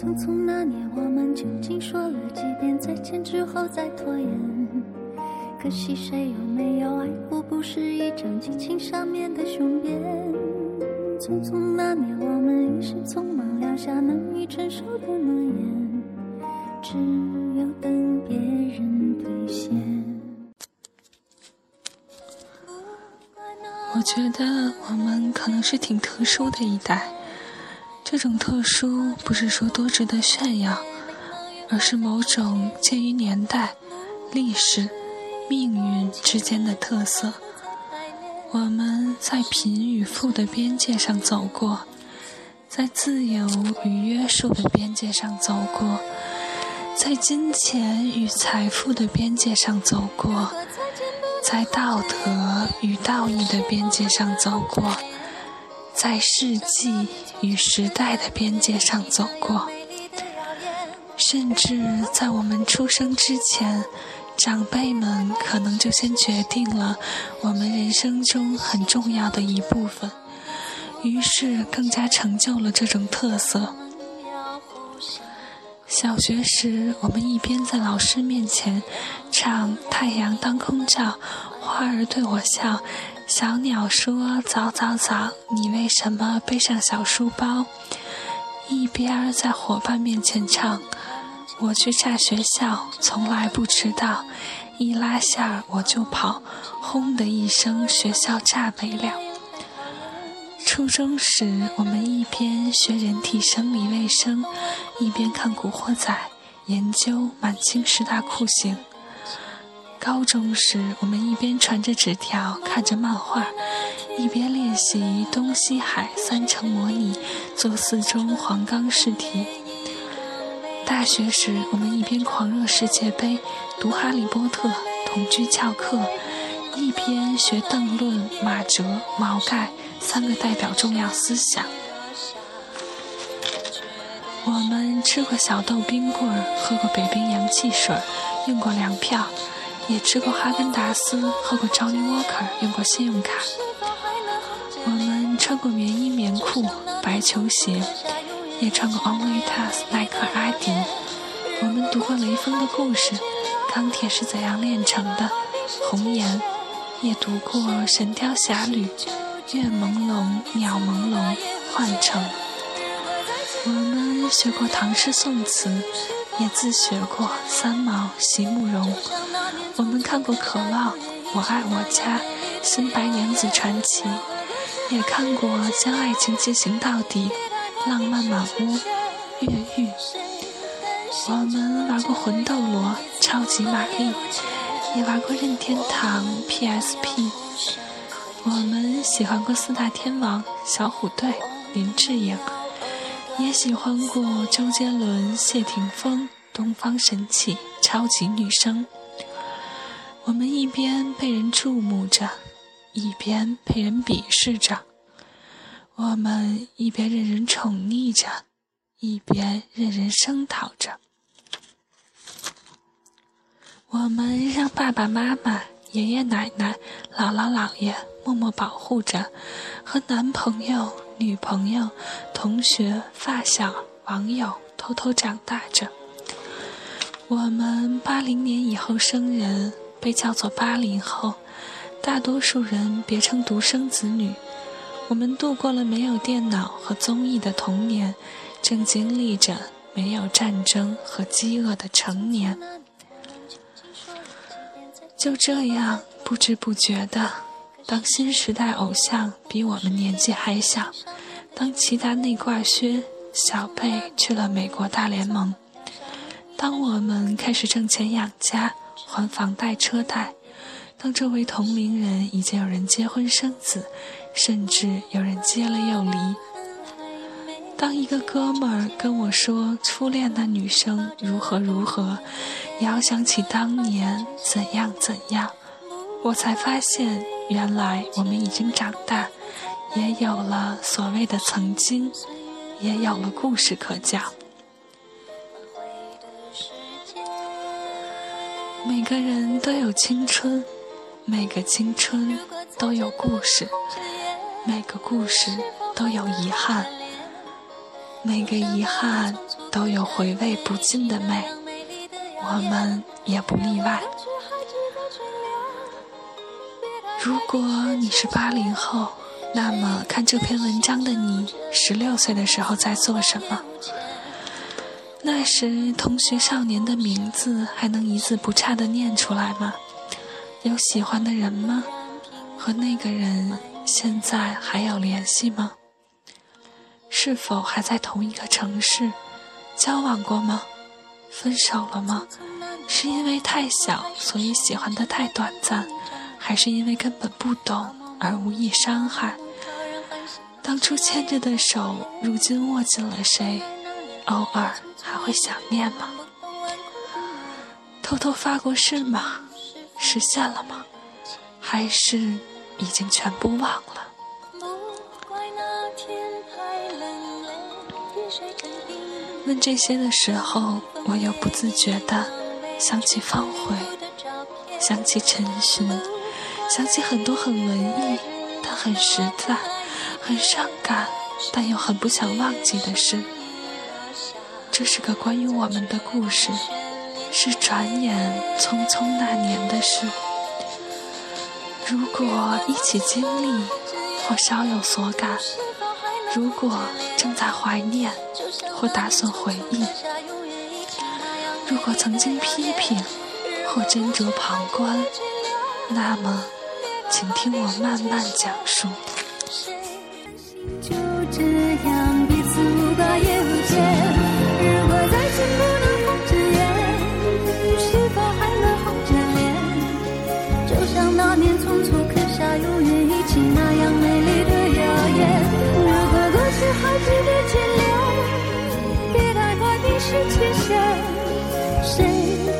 匆匆那年，我们究竟说了几遍再见之后再拖延？可惜谁有没有爱过，不是一张激情上面的雄辩。匆匆那年，我们一时匆忙撂下难以承受的诺言，只有等别人兑现。我觉得我们可能是挺特殊的一代。这种特殊不是说多值得炫耀，而是某种介于年代、历史、命运之间的特色。我们在贫与富的边界上走过，在自由与约束的边界上走过，在金钱与财富的边界上走过，在道德与道义的边界上走过。在世纪与时代的边界上走过，甚至在我们出生之前，长辈们可能就先决定了我们人生中很重要的一部分，于是更加成就了这种特色。小学时，我们一边在老师面前唱《太阳当空照》，花儿对我笑。小鸟说：“早早早，你为什么背上小书包？”一边在伙伴面前唱：“我去炸学校，从来不迟到，一拉线我就跑，轰的一声，学校炸没了。”初中时，我们一边学人体生理卫生，一边看《古惑仔》，研究满清十大酷刑。高中时，我们一边传着纸条，看着漫画，一边练习东西海三层模拟，做四中黄冈试题。大学时，我们一边狂热世界杯，读《哈利波特》，同居翘课，一边学邓论、马哲、毛概三个代表重要思想。我们吃过小豆冰棍，喝过北冰洋汽水，用过粮票。也吃过哈根达斯，喝过 Johnny Walker，用过信用卡。我们穿过棉衣棉裤、白球鞋，也穿过 Only t a s 耐克、阿迪。我们读过雷锋的故事，《钢铁是怎样炼成的》，红颜。也读过《神雕侠侣》，月朦胧，鸟朦胧，幻城。我们学过唐诗宋词，也自学过三毛、席慕容。我们看过《渴望》，我爱我家，《新白娘子传奇》，也看过《将爱情进行到底》，浪漫满屋，越狱。我们玩过魂斗罗、超级玛丽，也玩过任天堂 PSP。我们喜欢过四大天王、小虎队、林志颖，也喜欢过周杰伦、谢霆锋、东方神起、超级女声。我们一边被人注目着，一边被人鄙视着；我们一边任人宠溺着，一边任人声讨着；我们让爸爸妈妈、爷爷奶奶、姥姥姥爷默默保护着，和男朋友、女朋友、同学、发小、网友偷偷长大着；我们八零年以后生人。被叫做八零后，大多数人别称独生子女。我们度过了没有电脑和综艺的童年，正经历着没有战争和饥饿的成年。就这样，不知不觉的，当新时代偶像比我们年纪还小，当齐达内挂靴，小贝去了美国大联盟，当我们开始挣钱养家。还房贷车贷，当周围同龄人已经有人结婚生子，甚至有人结了又离。当一个哥们儿跟我说初恋那女生如何如何，遥想起当年怎样怎样，我才发现原来我们已经长大，也有了所谓的曾经，也有了故事可讲。每个人都有青春，每个青春都有故事，每个故事都有遗憾，每个遗憾都有回味不尽的美，我们也不例外。如果你是八零后，那么看这篇文章的你，十六岁的时候在做什么？那时同学少年的名字还能一字不差的念出来吗？有喜欢的人吗？和那个人现在还有联系吗？是否还在同一个城市？交往过吗？分手了吗？是因为太小，所以喜欢的太短暂，还是因为根本不懂而无意伤害？当初牵着的手，如今握紧了谁？偶尔还会想念吗？偷偷发过誓吗？实现了吗？还是已经全部忘了？问这些的时候，我又不自觉地想起方茴，想起陈寻，想起很多很文艺但很实在、很伤感但又很不想忘记的事。这是个关于我们的故事，是转眼匆匆那年的事。如果一起经历，或稍有所感。如果正在怀念或打算回忆，如果曾经批评或斟酌旁观，那么，请听我慢慢讲述。就这样谁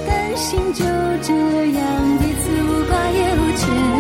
甘心就这样彼此无挂也无牵？